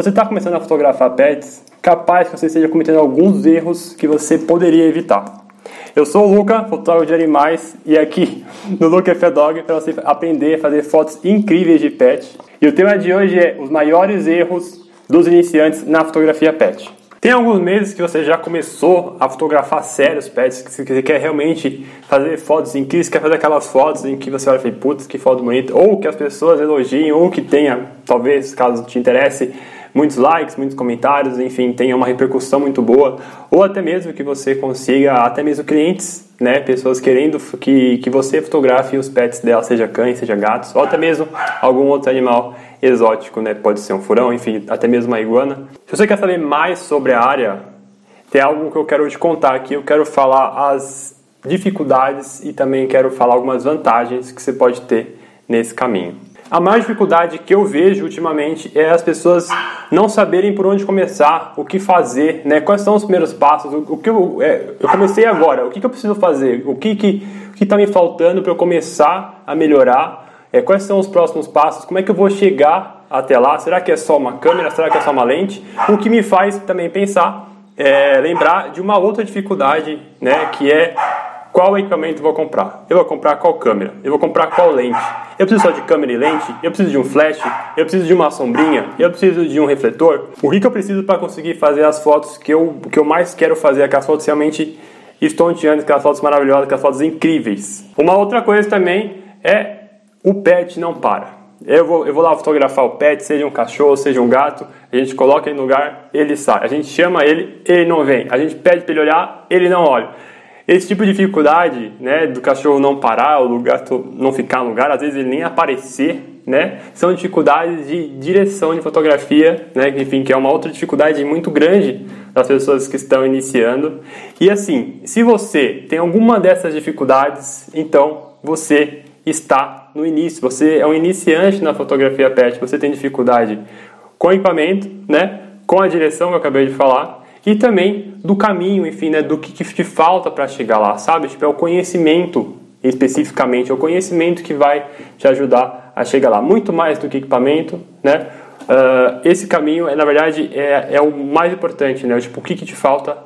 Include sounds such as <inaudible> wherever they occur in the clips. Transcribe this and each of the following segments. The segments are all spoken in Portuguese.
Você está começando a fotografar pets? Capaz que você esteja cometendo alguns erros que você poderia evitar. Eu sou o Luca, fotógrafo de animais, e aqui no Luca F Dog para você aprender a fazer fotos incríveis de pet. E o tema de hoje é os maiores erros dos iniciantes na fotografia pet. Tem alguns meses que você já começou a fotografar sérios pets, que você quer realmente fazer fotos incríveis, quer fazer aquelas fotos em que você olha e fala, putz, que foto bonita, ou que as pessoas elogiem, ou que tenha, talvez, caso te interesse, muitos likes, muitos comentários, enfim, tenha uma repercussão muito boa, ou até mesmo que você consiga, até mesmo clientes, né, pessoas querendo que, que você fotografe os pets dela, seja cães, seja gatos, ou até mesmo algum outro animal exótico, né, pode ser um furão, enfim, até mesmo uma iguana. Se você quer saber mais sobre a área, tem algo que eu quero te contar aqui, eu quero falar as dificuldades e também quero falar algumas vantagens que você pode ter nesse caminho. A maior dificuldade que eu vejo ultimamente é as pessoas não saberem por onde começar, o que fazer, né? Quais são os primeiros passos? O, que eu, é, eu comecei agora, o que, que eu preciso fazer? O que que está me faltando para eu começar a melhorar? É, quais são os próximos passos? Como é que eu vou chegar até lá? Será que é só uma câmera? Será que é só uma lente? O que me faz também pensar, é, lembrar de uma outra dificuldade, né? Que é qual equipamento vou comprar? Eu vou comprar qual câmera? Eu vou comprar qual lente? Eu preciso só de câmera e lente? Eu preciso de um flash? Eu preciso de uma sombrinha? Eu preciso de um refletor? O que, que eu preciso para conseguir fazer as fotos que eu, que eu mais quero fazer? Aquelas fotos realmente estonteantes, aquelas fotos maravilhosas, aquelas fotos incríveis. Uma outra coisa também é o pet não para. Eu vou, eu vou lá fotografar o pet, seja um cachorro, seja um gato, a gente coloca ele no lugar, ele sai. A gente chama ele, ele não vem. A gente pede para ele olhar, ele não olha. Esse tipo de dificuldade, né, do cachorro não parar, o gato não ficar no lugar, às vezes ele nem aparecer, né, são dificuldades de direção de fotografia, né, enfim, que é uma outra dificuldade muito grande das pessoas que estão iniciando. E assim, se você tem alguma dessas dificuldades, então você está no início, você é um iniciante na fotografia pet, você tem dificuldade com o equipamento, né, com a direção que eu acabei de falar, e também do caminho, enfim, né, do que, que te falta para chegar lá, sabe? Tipo, é o conhecimento especificamente, é o conhecimento que vai te ajudar a chegar lá. Muito mais do que equipamento, né? Uh, esse caminho, é, na verdade, é, é o mais importante, né? Tipo, o que, que te falta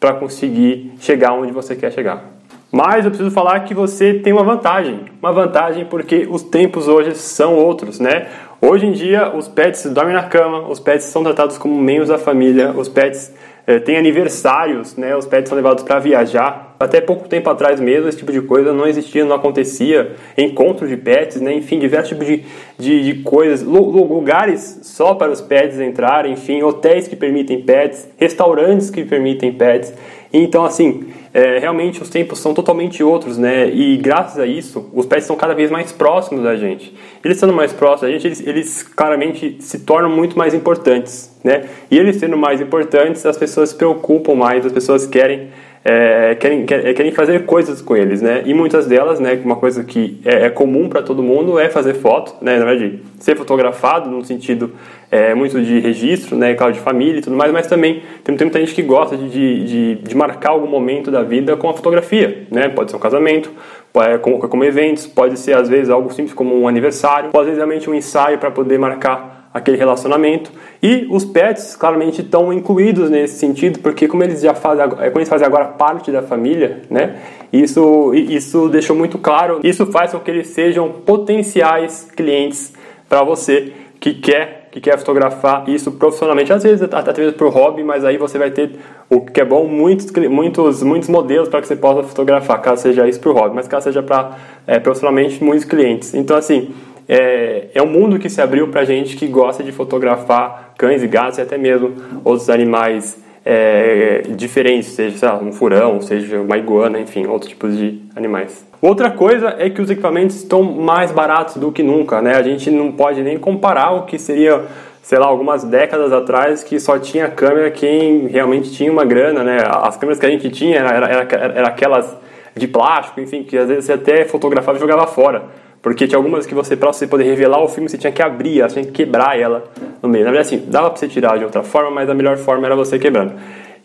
para conseguir chegar onde você quer chegar. Mas eu preciso falar que você tem uma vantagem. Uma vantagem porque os tempos hoje são outros, né? Hoje em dia, os pets dormem na cama, os pets são tratados como membros da família, os pets é, tem aniversários, né? Os pets são levados para viajar. Até pouco tempo atrás mesmo, esse tipo de coisa não existia, não acontecia. Encontros de pets, né? Enfim, diversos tipos de, de, de coisas. Lugares só para os pets entrarem, enfim, hotéis que permitem pets, restaurantes que permitem pets. Então, assim, é, realmente os tempos são totalmente outros, né? E graças a isso, os pets são cada vez mais próximos da gente. Eles sendo mais próximos da gente, eles, eles claramente se tornam muito mais importantes, né? E eles sendo mais importantes, as pessoas se preocupam mais, as pessoas querem é, querem, querem fazer coisas com eles, né? E muitas delas, né, uma coisa que é, é comum para todo mundo é fazer foto, né? Na verdade, ser fotografado no sentido é, muito de registro, né, claro, de família e tudo mais, mas também tem, tem muita gente que gosta de, de, de, marcar algum momento da vida com a fotografia, né? Pode ser um casamento, pode, como, como eventos, pode ser às vezes algo simples como um aniversário, pode ser realmente um ensaio para poder marcar aquele relacionamento. E os pets, claramente, estão incluídos nesse sentido, porque como eles já fazem, como eles fazem agora parte da família, né? Isso, isso deixou muito claro. Isso faz com que eles sejam potenciais clientes para você que quer que quer fotografar isso profissionalmente, às vezes até mesmo por hobby, mas aí você vai ter o que é bom muitos muitos muitos modelos para que você possa fotografar, caso seja isso por hobby, mas caso seja para é, profissionalmente muitos clientes. Então assim é, é um mundo que se abriu para gente que gosta de fotografar cães e gatos e até mesmo outros animais é, diferentes, seja lá, um furão, seja uma iguana, enfim, outros tipos de animais. Outra coisa é que os equipamentos estão mais baratos do que nunca, né? A gente não pode nem comparar o que seria, sei lá, algumas décadas atrás que só tinha câmera quem realmente tinha uma grana, né? As câmeras que a gente tinha eram era, era, era aquelas de plástico, enfim, que às vezes você até fotografava e jogava fora. Porque tinha algumas que você, para você poder revelar o filme, você tinha que abrir, você tinha que quebrar ela no meio. Na verdade, assim, dava para você tirar de outra forma, mas a melhor forma era você quebrando.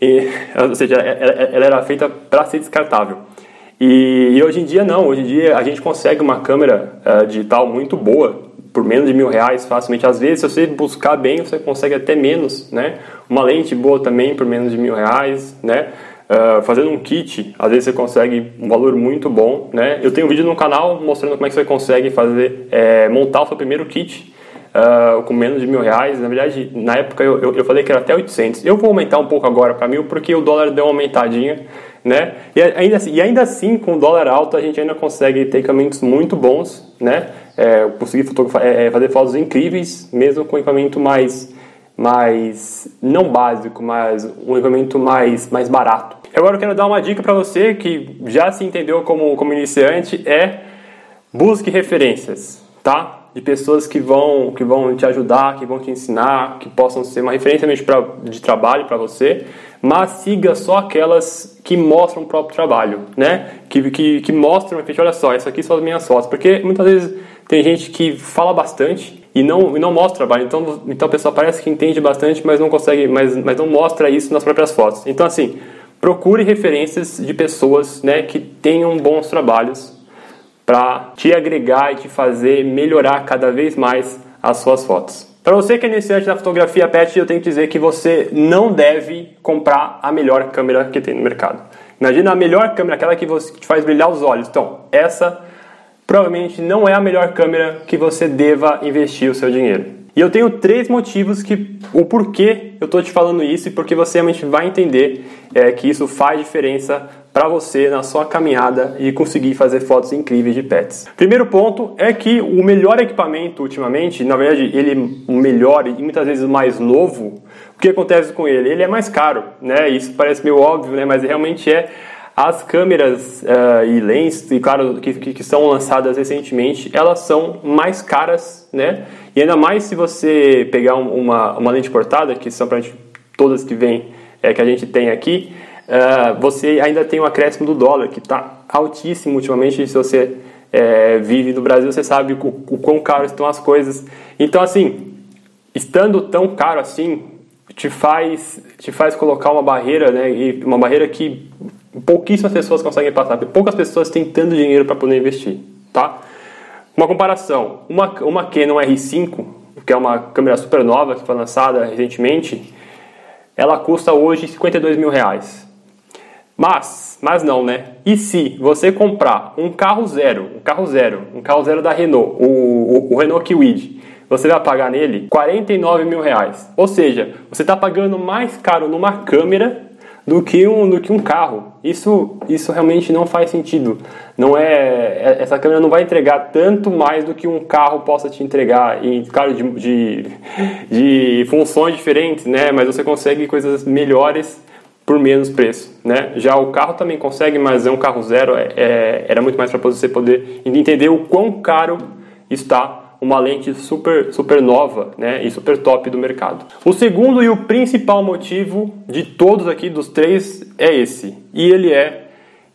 E, <laughs> ou seja, ela era feita para ser descartável. E, e, hoje em dia não, hoje em dia a gente consegue uma câmera uh, digital muito boa, por menos de mil reais facilmente. Às vezes, se você buscar bem, você consegue até menos, né? Uma lente boa também por menos de mil reais, né? Uh, fazendo um kit, às vezes você consegue um valor muito bom, né? Eu tenho um vídeo no canal mostrando como é que você consegue fazer, é, montar o seu primeiro kit uh, com menos de mil reais. Na verdade, na época eu, eu, eu, falei que era até 800. Eu vou aumentar um pouco agora para mil porque o dólar deu uma aumentadinha, né? E ainda, assim, e ainda assim, com o dólar alto, a gente ainda consegue ter equipamentos muito bons, né? É, conseguir é, fazer fotos incríveis, mesmo com equipamento mais mais não básico, mas um equipamento mais, mais barato. Agora eu quero dar uma dica para você que já se entendeu como, como iniciante, é busque referências, tá? de pessoas que vão, que vão te ajudar, que vão te ensinar, que possam ser uma referência mesmo pra, de trabalho para você, mas siga só aquelas que mostram o próprio trabalho, né? Que, que, que mostram, olha só, essas aqui são as minhas fotos, porque muitas vezes tem gente que fala bastante e não, e não mostra trabalho, então, então a pessoa parece que entende bastante, mas não consegue, mas, mas não mostra isso nas próprias fotos. Então assim, procure referências de pessoas, né, que tenham bons trabalhos para te agregar e te fazer melhorar cada vez mais as suas fotos. Para você que é iniciante na fotografia pet, eu tenho que dizer que você não deve comprar a melhor câmera que tem no mercado. Imagina a melhor câmera, aquela que, você, que te faz brilhar os olhos. Então, essa provavelmente não é a melhor câmera que você deva investir o seu dinheiro. E eu tenho três motivos que o porquê eu estou te falando isso e porque você realmente vai entender é, que isso faz diferença para você na sua caminhada e conseguir fazer fotos incríveis de pets. Primeiro ponto é que o melhor equipamento ultimamente, na verdade, ele o melhor e muitas vezes o mais novo. O que acontece com ele? Ele é mais caro, né? Isso parece meio óbvio, né? Mas realmente é. As câmeras uh, e lentes, e claro, que, que, são lançadas recentemente, elas são mais caras, né? E ainda mais se você pegar uma, uma lente portada, que são para todas que vem, é, que a gente tem aqui, uh, você ainda tem o um acréscimo do dólar, que está altíssimo ultimamente. Se você é, vive no Brasil, você sabe o, o quão caro estão as coisas. Então, assim, estando tão caro assim, te faz, te faz colocar uma barreira, né? E uma barreira que pouquíssimas pessoas conseguem passar, poucas pessoas têm tanto dinheiro para poder investir, tá? Uma comparação, uma, uma Canon R5, que é uma câmera super nova que foi lançada recentemente, ela custa hoje 52 mil reais. Mas, mas não, né? E se você comprar um carro zero, um carro zero, um carro zero da Renault, o, o, o Renault Kwid, você vai pagar nele 49 mil reais. Ou seja, você está pagando mais caro numa câmera do que um, do que um carro. Isso, isso realmente não faz sentido. Não é, é essa câmera não vai entregar tanto mais do que um carro possa te entregar. E claro, de, de, de funções diferentes, né? Mas você consegue coisas melhores por menos preço, né? Já o carro também consegue, mas é um carro zero, é, é, era muito mais para você poder entender o quão caro está uma lente super, super nova né, e super top do mercado. O segundo e o principal motivo de todos aqui, dos três, é esse. E ele é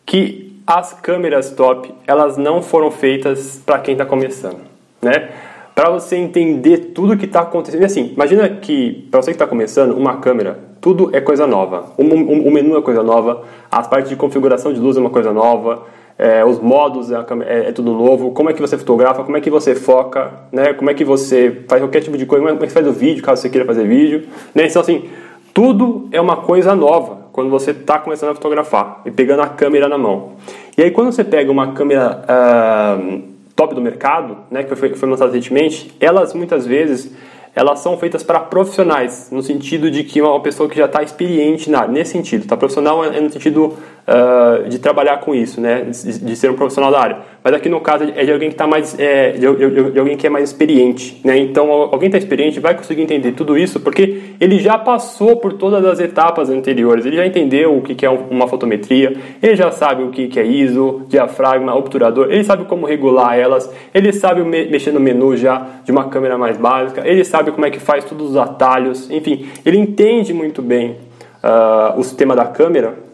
que as câmeras top, elas não foram feitas para quem está começando, né? Para você entender tudo que está acontecendo. Assim, imagina que, para você que está começando, uma câmera tudo é coisa nova. O, o, o, menu é coisa nova, as partes de configuração de luz é uma coisa nova, é, os modos é, é, é, tudo novo, como é que você fotografa, como é que você foca, né? como é que você faz qualquer tipo de coisa, como é que você faz o vídeo, caso você queira fazer vídeo. Né? Então, assim, tudo é uma coisa nova quando você está começando a fotografar e pegando a câmera na mão. E aí, quando você pega uma câmera uh, top do mercado, né, que foi, foi lançada recentemente, elas muitas vezes elas são feitas para profissionais, no sentido de que uma pessoa que já está experiente na, nesse sentido. Tá? Profissional é no sentido uh, de trabalhar com isso, né? De, de, ser um profissional da área. Mas aqui no caso é de alguém que está mais, é, de, de, de, alguém que é mais experiente, né? Então alguém está experiente vai conseguir entender tudo isso porque ele já passou por todas as etapas anteriores. Ele já entendeu o que é uma fotometria, ele já sabe o que é ISO, diafragma, obturador, ele sabe como regular elas, ele sabe mexer no menu já de uma câmera mais básica, ele sabe como é que faz todos os atalhos, enfim, ele entende muito bem uh, o sistema da câmera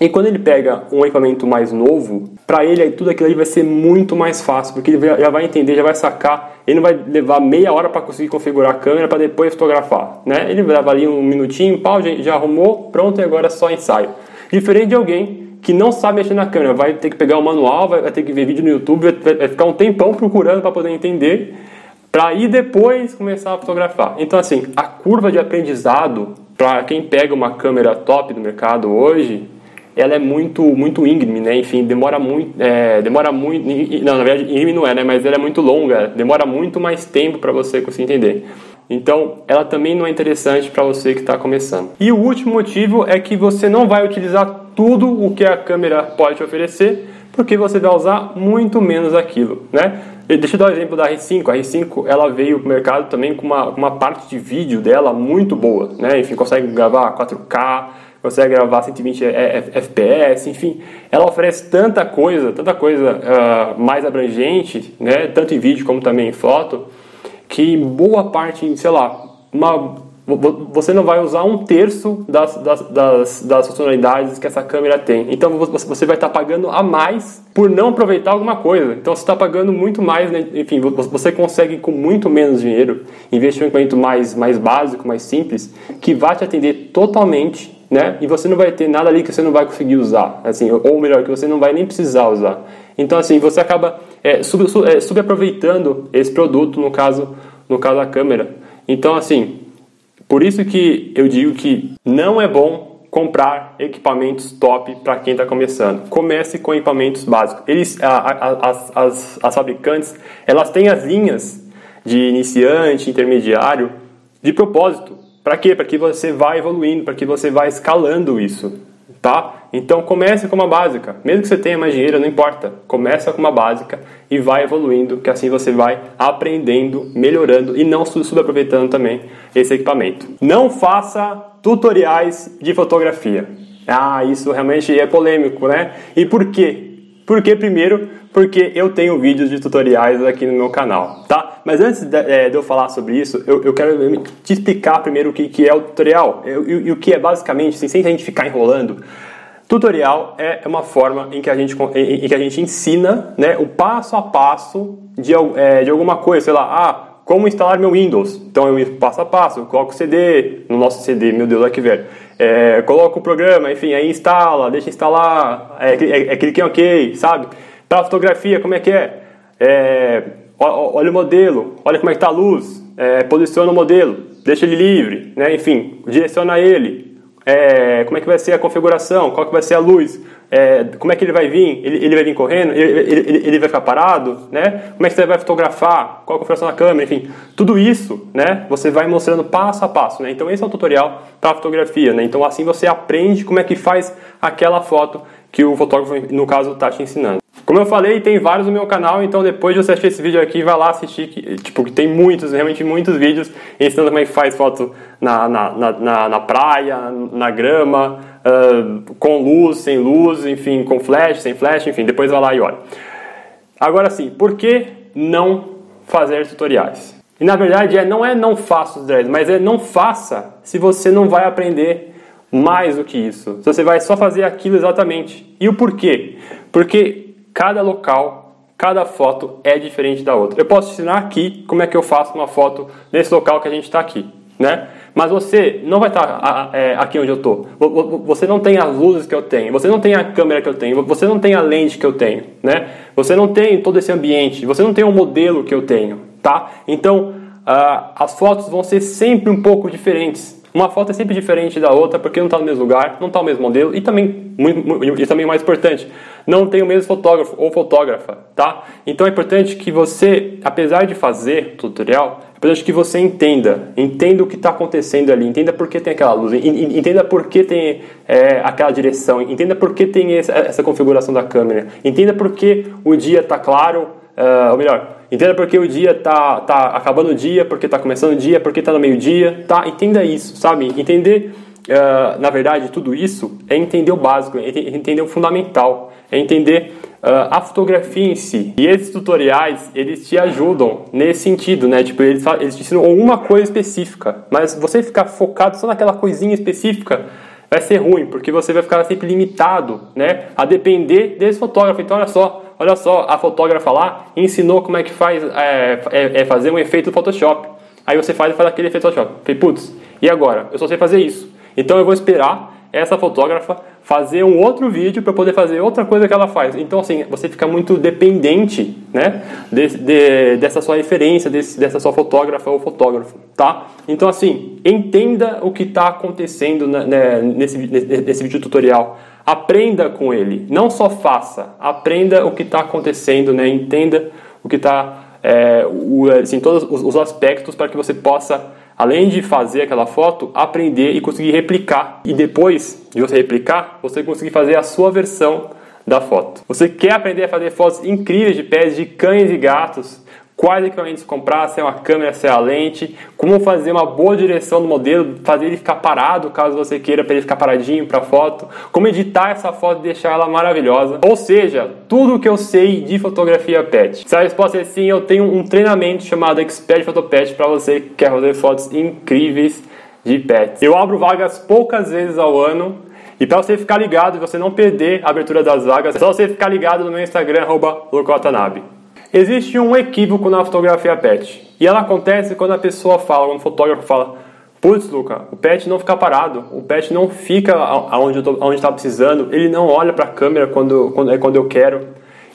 e quando ele pega um equipamento mais novo, para ele tudo aquilo ali vai ser muito mais fácil, porque ele já vai entender, já vai sacar, ele não vai levar meia hora para conseguir configurar a câmera para depois fotografar, né? Ele leva ali um minutinho, pau, já, já arrumou, pronto, e agora é só ensaio. Diferente de alguém que não sabe mexer na câmera, vai ter que pegar o manual, vai, vai ter que ver vídeo no YouTube, vai, vai ficar um tempão procurando para poder entender para ir depois começar a fotografar. Então, assim, a curva de aprendizado para quem pega uma câmera top do mercado hoje, ela é muito muito íngreme, né? Enfim, demora muito, é, demora muito, não, na verdade íngreme não é, né? Mas ela é muito longa, demora muito mais tempo para você conseguir entender. Então, ela também não é interessante para você que está começando. E o último motivo é que você não vai utilizar tudo o que a câmera pode te oferecer, porque você vai usar muito menos aquilo, né? Deixa eu dar o um exemplo da R5. A R5 ela veio para o mercado também com uma, uma parte de vídeo dela muito boa, né? Enfim, consegue gravar 4K, consegue gravar 120 FPS, enfim, ela oferece tanta coisa, tanta coisa uh, mais abrangente, né? Tanto em vídeo como também em foto, que boa parte, sei lá, uma você não vai usar um terço das, das, das, das funcionalidades que essa câmera tem. Então você vai estar pagando a mais por não aproveitar alguma coisa. Então você está pagando muito mais, né? enfim, você consegue com muito menos dinheiro investir um equipamento mais, mais básico, mais simples, que vai te atender totalmente, né? E você não vai ter nada ali que você não vai conseguir usar, assim, ou melhor, que você não vai nem precisar usar. Então assim, você acaba é, sub, sub, é, subaproveitando esse produto, no caso, no caso da câmera. Então assim, por isso que eu digo que não é bom comprar equipamentos top para quem está começando. Comece com equipamentos básicos. Eles, a, a, as, as, as fabricantes, elas têm as linhas de iniciante, intermediário, de propósito. Para quê? Para que você vá evoluindo, para que você vá escalando isso tá? Então comece com uma básica, mesmo que você tenha mais dinheiro, não importa. Começa com uma básica e vai evoluindo, que assim você vai aprendendo, melhorando e não subaproveitando também esse equipamento. Não faça tutoriais de fotografia. Ah, isso realmente é polêmico, né? E por quê? Porque primeiro, porque eu tenho vídeos de tutoriais aqui no meu canal, tá? Mas antes de, é, de eu falar sobre isso, eu, eu, quero te explicar primeiro o que, que é o tutorial e, o que é basicamente, assim, sem a gente ficar enrolando. Tutorial é uma forma em que a gente, em, que a gente ensina né, o passo a passo de, é, de alguma coisa, sei lá, ah, como instalar meu Windows. Então eu passo a passo, eu coloco o CD, no nosso CD, meu Deus, olha que velho. É, coloco o programa, enfim, aí instala, deixa instalar, é, é, é clique em OK, sabe? Para fotografia, como é que é? é olha o modelo, olha como é que está a luz, é, posiciona o modelo, deixa ele livre, né? enfim, direciona ele, é, como é que vai ser a configuração, qual que vai ser a luz, é, como é que ele vai vir, ele, ele vai vir correndo, ele, ele, ele, vai ficar parado, né? como é que você vai fotografar, qual a configuração da câmera, enfim, tudo isso né, você vai mostrando passo a passo. Né? Então esse é um tutorial para fotografia, né? então assim você aprende como é que faz aquela foto que o fotógrafo, no caso, está te ensinando. Como eu falei, tem vários no meu canal, então depois de você assistir esse vídeo aqui, vai lá assistir, que, tipo, que tem muitos, realmente muitos vídeos ensinando como é que faz foto na, na, na, na praia, na grama, uh, com luz, sem luz, enfim, com flash, sem flash, enfim, depois vai lá e olha. Agora sim, por que não fazer tutoriais? E na verdade é, não é não faça os dreads, mas é não faça se você não vai aprender mais do que isso. Você vai só fazer aquilo exatamente. E o porquê? Porque cada local, cada foto é diferente da outra. Eu posso ensinar aqui como é que eu faço uma foto nesse local que a gente está aqui, né? Mas você não vai estar tá, é, aqui onde eu estou. Você não tem as luzes que eu tenho. Você não tem a câmera que eu tenho. Você não tem a lente que eu tenho, né? Você não tem todo esse ambiente. Você não tem o modelo que eu tenho, tá? Então, uh, as fotos vão ser sempre um pouco diferentes. Uma foto é sempre diferente da outra porque não está no mesmo lugar, não está o mesmo modelo e também, e também mais importante, não tem o mesmo fotógrafo ou fotógrafa, tá? Então é importante que você, apesar de fazer tutorial, é importante que você entenda, entenda o que está acontecendo ali, entenda por que tem aquela luz, entenda por que tem é, aquela direção, entenda por que tem essa, essa configuração da câmera, entenda por que o dia está claro, uh, ou melhor, Entenda porque o dia tá, tá acabando o dia, porque tá começando o dia, porque tá no meio-dia, tá? Entenda isso, sabe? Entender, uh, na verdade, tudo isso é entender o básico, é entender o fundamental, é entender uh, a fotografia em si. E esses tutoriais, eles te ajudam nesse sentido, né? Tipo, eles, eles te ensinam uma coisa específica, mas você ficar focado só naquela coisinha específica, vai ser ruim, porque você vai ficar sempre limitado, né? A depender desse fotógrafo. Então, olha só, olha só, a fotógrafa lá ensinou como é que faz é, é, é fazer um efeito no Photoshop. Aí você faz, faz aquele efeito no Photoshop. Falei, putz, e agora? Eu só sei fazer isso. Então eu vou esperar essa fotógrafa fazer um outro vídeo para poder fazer outra coisa que ela faz. Então, assim, você fica muito dependente, né, de, de, dessa sua referência, desse, dessa sua fotógrafa ou fotógrafo, tá? Então, assim, entenda o que está acontecendo né, nesse, nesse vídeo tutorial. Aprenda com ele, não só faça, aprenda o que está acontecendo, né? Entenda o que está, é, assim, todos os aspectos para que você possa além de fazer aquela foto, aprender e conseguir replicar. E depois de você replicar, você conseguir fazer a sua versão da foto. Você quer aprender a fazer fotos incríveis de pés de cães e gatos? Quais equipamentos comprar, se é uma câmera, se é a lente, como fazer uma boa direção do modelo, fazer ele ficar parado caso você queira para ele ficar paradinho para foto, como editar essa foto e deixar ela maravilhosa. Ou seja, tudo o que eu sei de fotografia pet. Se a resposta é sim, eu tenho um treinamento chamado Expert Photopet para você que quer fazer fotos incríveis de pets. Eu abro vagas poucas vezes ao ano e para você ficar ligado e você não perder a abertura das vagas, é só você ficar ligado no meu Instagram, arroba Existe um equívoco na fotografia pet. E ela acontece quando a pessoa fala, quando o fotógrafo fala, putz, Luca, o pet não fica parado, o pet não fica aonde está precisando, ele não olha para a câmera quando, quando, é quando eu quero.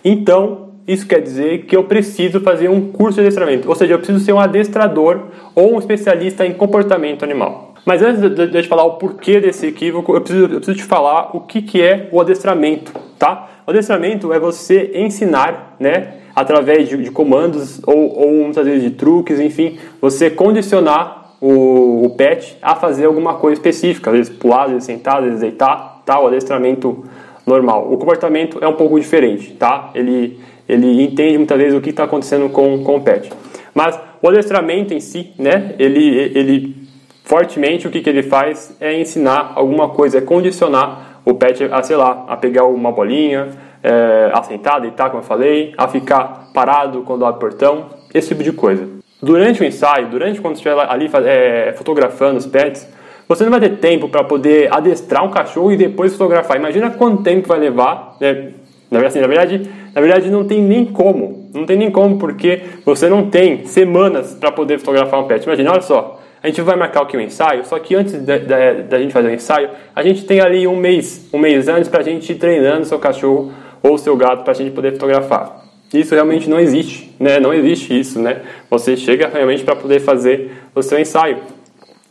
Então, isso quer dizer que eu preciso fazer um curso de adestramento, ou seja, eu preciso ser um adestrador ou um especialista em comportamento animal. Mas antes de, de, de falar o porquê desse equívoco, eu preciso, eu preciso te falar o que, que é o adestramento, tá? O adestramento é você ensinar, né? Através de, de comandos ou, ou, muitas vezes de truques, enfim, você condicionar o, o, pet a fazer alguma coisa específica, às vezes pular, às vezes sentar, às vezes deitar, tá? o adestramento normal. O comportamento é um pouco diferente, tá? Ele, ele entende muitas vezes o que está acontecendo com, com o pet. Mas o adestramento em si, né, ele, ele fortemente o que, que ele faz é ensinar alguma coisa, é condicionar o pet a, sei lá, a pegar uma bolinha, é, a sentar, deitar, como eu falei, a ficar parado quando abre o portão, esse tipo de coisa. Durante o ensaio, durante quando estiver ali é, fotografando os pets, você não vai ter tempo para poder adestrar um cachorro e depois fotografar. Imagina quanto tempo vai levar. Né? Na, verdade, assim, na, verdade, na verdade, não tem nem como. Não tem nem como, porque você não tem semanas para poder fotografar um pet. Imagina, olha só. A gente vai marcar aqui o um ensaio, só que antes da, da, da gente fazer o ensaio, a gente tem ali um mês, um mês antes para a gente ir treinando seu cachorro ou seu gato para a gente poder fotografar. Isso realmente não existe, né? Não existe isso, né? Você chega realmente para poder fazer o seu ensaio.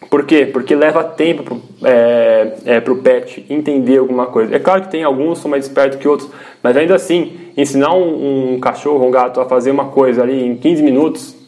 Por quê? Porque leva tempo para o é, é, pet entender alguma coisa. É claro que tem alguns que são mais espertos que outros, mas ainda assim, ensinar um, um cachorro, um gato a fazer uma coisa ali em 15 minutos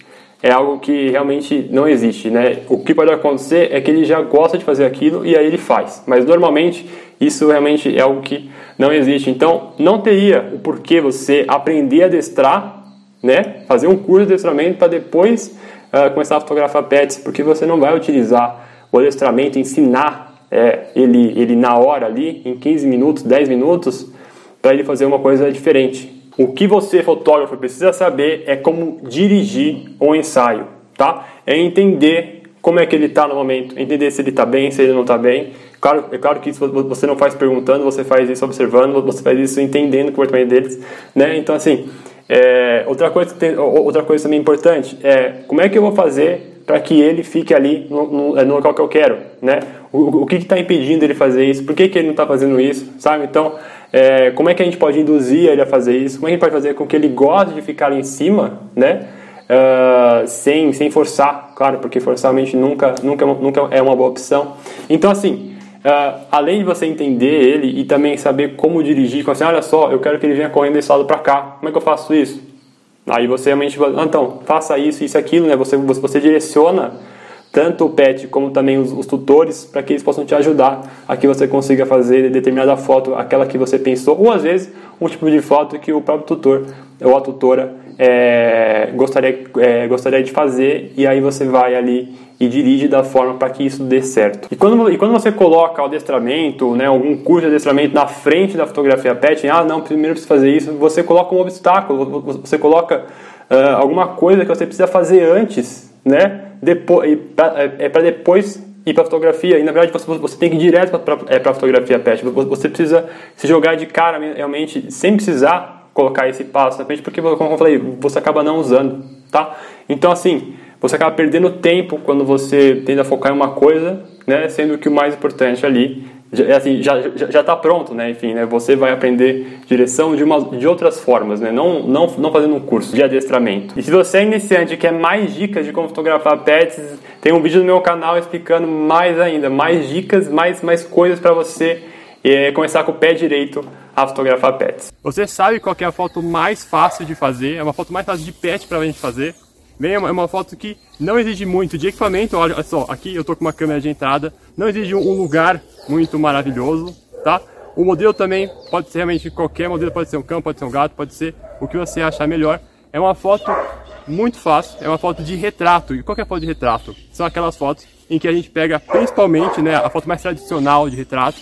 é algo que realmente não existe, né? O que pode acontecer é que ele já gosta de fazer aquilo e aí ele faz. Mas normalmente isso realmente é algo que não existe. Então, não teria o porquê você aprender a adestrar, né? Fazer um curso de adestramento para depois uh, começar a fotografar pets, porque você não vai utilizar o adestramento, ensinar é, ele, ele na hora ali, em 15 minutos, 10 minutos, para ele fazer uma coisa diferente. O que você, fotógrafo, precisa saber é como dirigir um ensaio, tá? É entender como é que ele está no momento, entender se ele está bem, se ele não está bem, Claro, é claro que isso você não faz perguntando, você faz isso observando, você faz isso entendendo o comportamento deles, né? Então, assim, é, outra, coisa tem, outra coisa também importante é como é que eu vou fazer para que ele fique ali no, no, é, no, local que eu quero, né? O, o que está impedindo ele fazer isso? Por que, que ele não está fazendo isso, sabe? Então, é, como é que a gente pode induzir ele a fazer isso? Como é que a gente pode fazer com que ele goste de ficar em cima, né? Uh, sem, sem forçar, claro, porque forçar mente nunca, nunca, nunca é uma boa opção. Então, assim, Uh, além de você entender ele e também saber como dirigir, como assim, olha só, eu quero que ele venha correndo desse lado para cá, como é que eu faço isso? Aí você realmente vai, ah, então, faça isso, isso, aquilo, né? Você, você, você direciona tanto o pet como também os, os tutores para que eles possam te ajudar a que você consiga fazer determinada foto, aquela que você pensou, ou às vezes um tipo de foto que o próprio tutor ou a tutora é, gostaria, é, gostaria de fazer e aí você vai ali e dirige da forma para que isso dê certo. E quando, e quando você coloca o adestramento, né, algum curso de adestramento na frente da fotografia pet, ah, não, primeiro precisa fazer isso, você coloca um obstáculo, você coloca uh, alguma coisa que você precisa fazer antes, né, depois, é para depois ir para fotografia. E na verdade você, você tem que ir direto para é, a fotografia pet. Você precisa se jogar de cara realmente, sem precisar colocar esse passo na frente, porque, como eu falei, você acaba não usando, tá? Então, assim, você acaba perdendo tempo quando você tenta focar em uma coisa, né, sendo que o mais importante ali já, assim, já, já, já tá pronto, né? Enfim, né? Você vai aprender direção de, uma, de outras formas, né? Não, não, não fazendo um curso de adestramento. E se você é iniciante e quer mais dicas de como fotografar pets, tem um vídeo no meu canal explicando mais ainda, mais dicas, mais, mais coisas para você é, começar com o pé direito a fotografar pets. Você sabe qual é a foto mais fácil de fazer? É uma foto mais fácil de pet para a gente fazer. Bem, é uma foto que não exige muito de equipamento. Olha só, aqui eu estou com uma câmera de entrada. Não exige um lugar muito maravilhoso, tá? O modelo também pode ser realmente qualquer modelo, pode ser um cão, pode ser um gato, pode ser o que você achar melhor. É uma foto muito fácil, é uma foto de retrato. E qual é a foto de retrato? São aquelas fotos em que a gente pega principalmente né, a foto mais tradicional de retrato.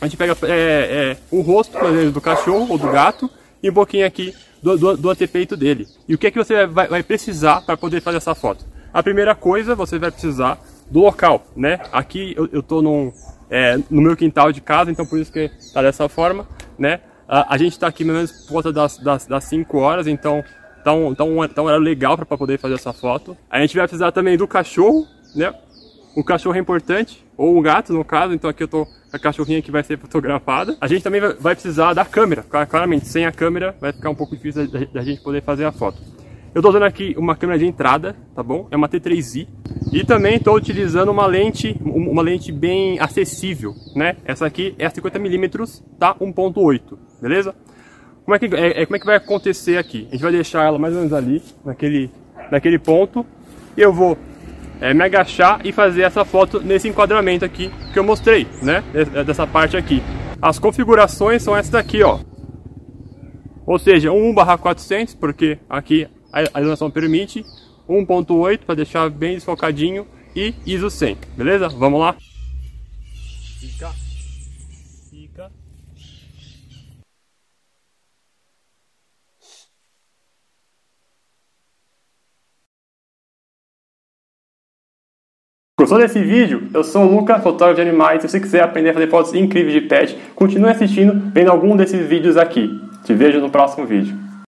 A gente pega é, é, o rosto, por exemplo, do cachorro ou do gato e um pouquinho aqui do, do, do antepeito dele. E o que é que você vai, vai precisar para poder fazer essa foto? A primeira coisa, você vai precisar do local, né? Aqui eu, num, é, no meu quintal de casa, então por isso que tá dessa forma, né? A, a gente está aqui menos por volta das, das, das 5 horas, então tá um, tá um, tá um horário legal para poder fazer essa foto. A gente vai precisar também do cachorro, né? O cachorro é importante, ou o gato no caso, então aqui eu tô com a cachorrinha que vai ser fotografada. A gente também vai precisar da câmera, claramente, sem a câmera vai ficar um pouco difícil da gente poder fazer a foto. Eu tô usando aqui uma câmera de entrada, tá bom? É uma T3i. E também estou utilizando uma lente, uma lente bem acessível, né? Essa aqui é 50mm, tá? 1.8, beleza? Como é, que, é, é, como é que vai acontecer aqui? A gente vai deixar ela mais ou menos ali, naquele, naquele ponto. Eu vou é, me agachar e fazer essa foto nesse enquadramento aqui que eu mostrei, né? Dessa parte aqui. As configurações são essas daqui, ó. Ou seja, 1/400, porque aqui a iluminação permite, 1.8 para deixar bem desfocadinho e ISO 100, beleza? Vamos lá? Fica. Gostou desse vídeo? Eu sou o Luca, fotógrafo de animais. Se você quiser aprender a fazer fotos incríveis de pet, continue assistindo, vendo algum desses vídeos aqui. Te vejo no próximo vídeo.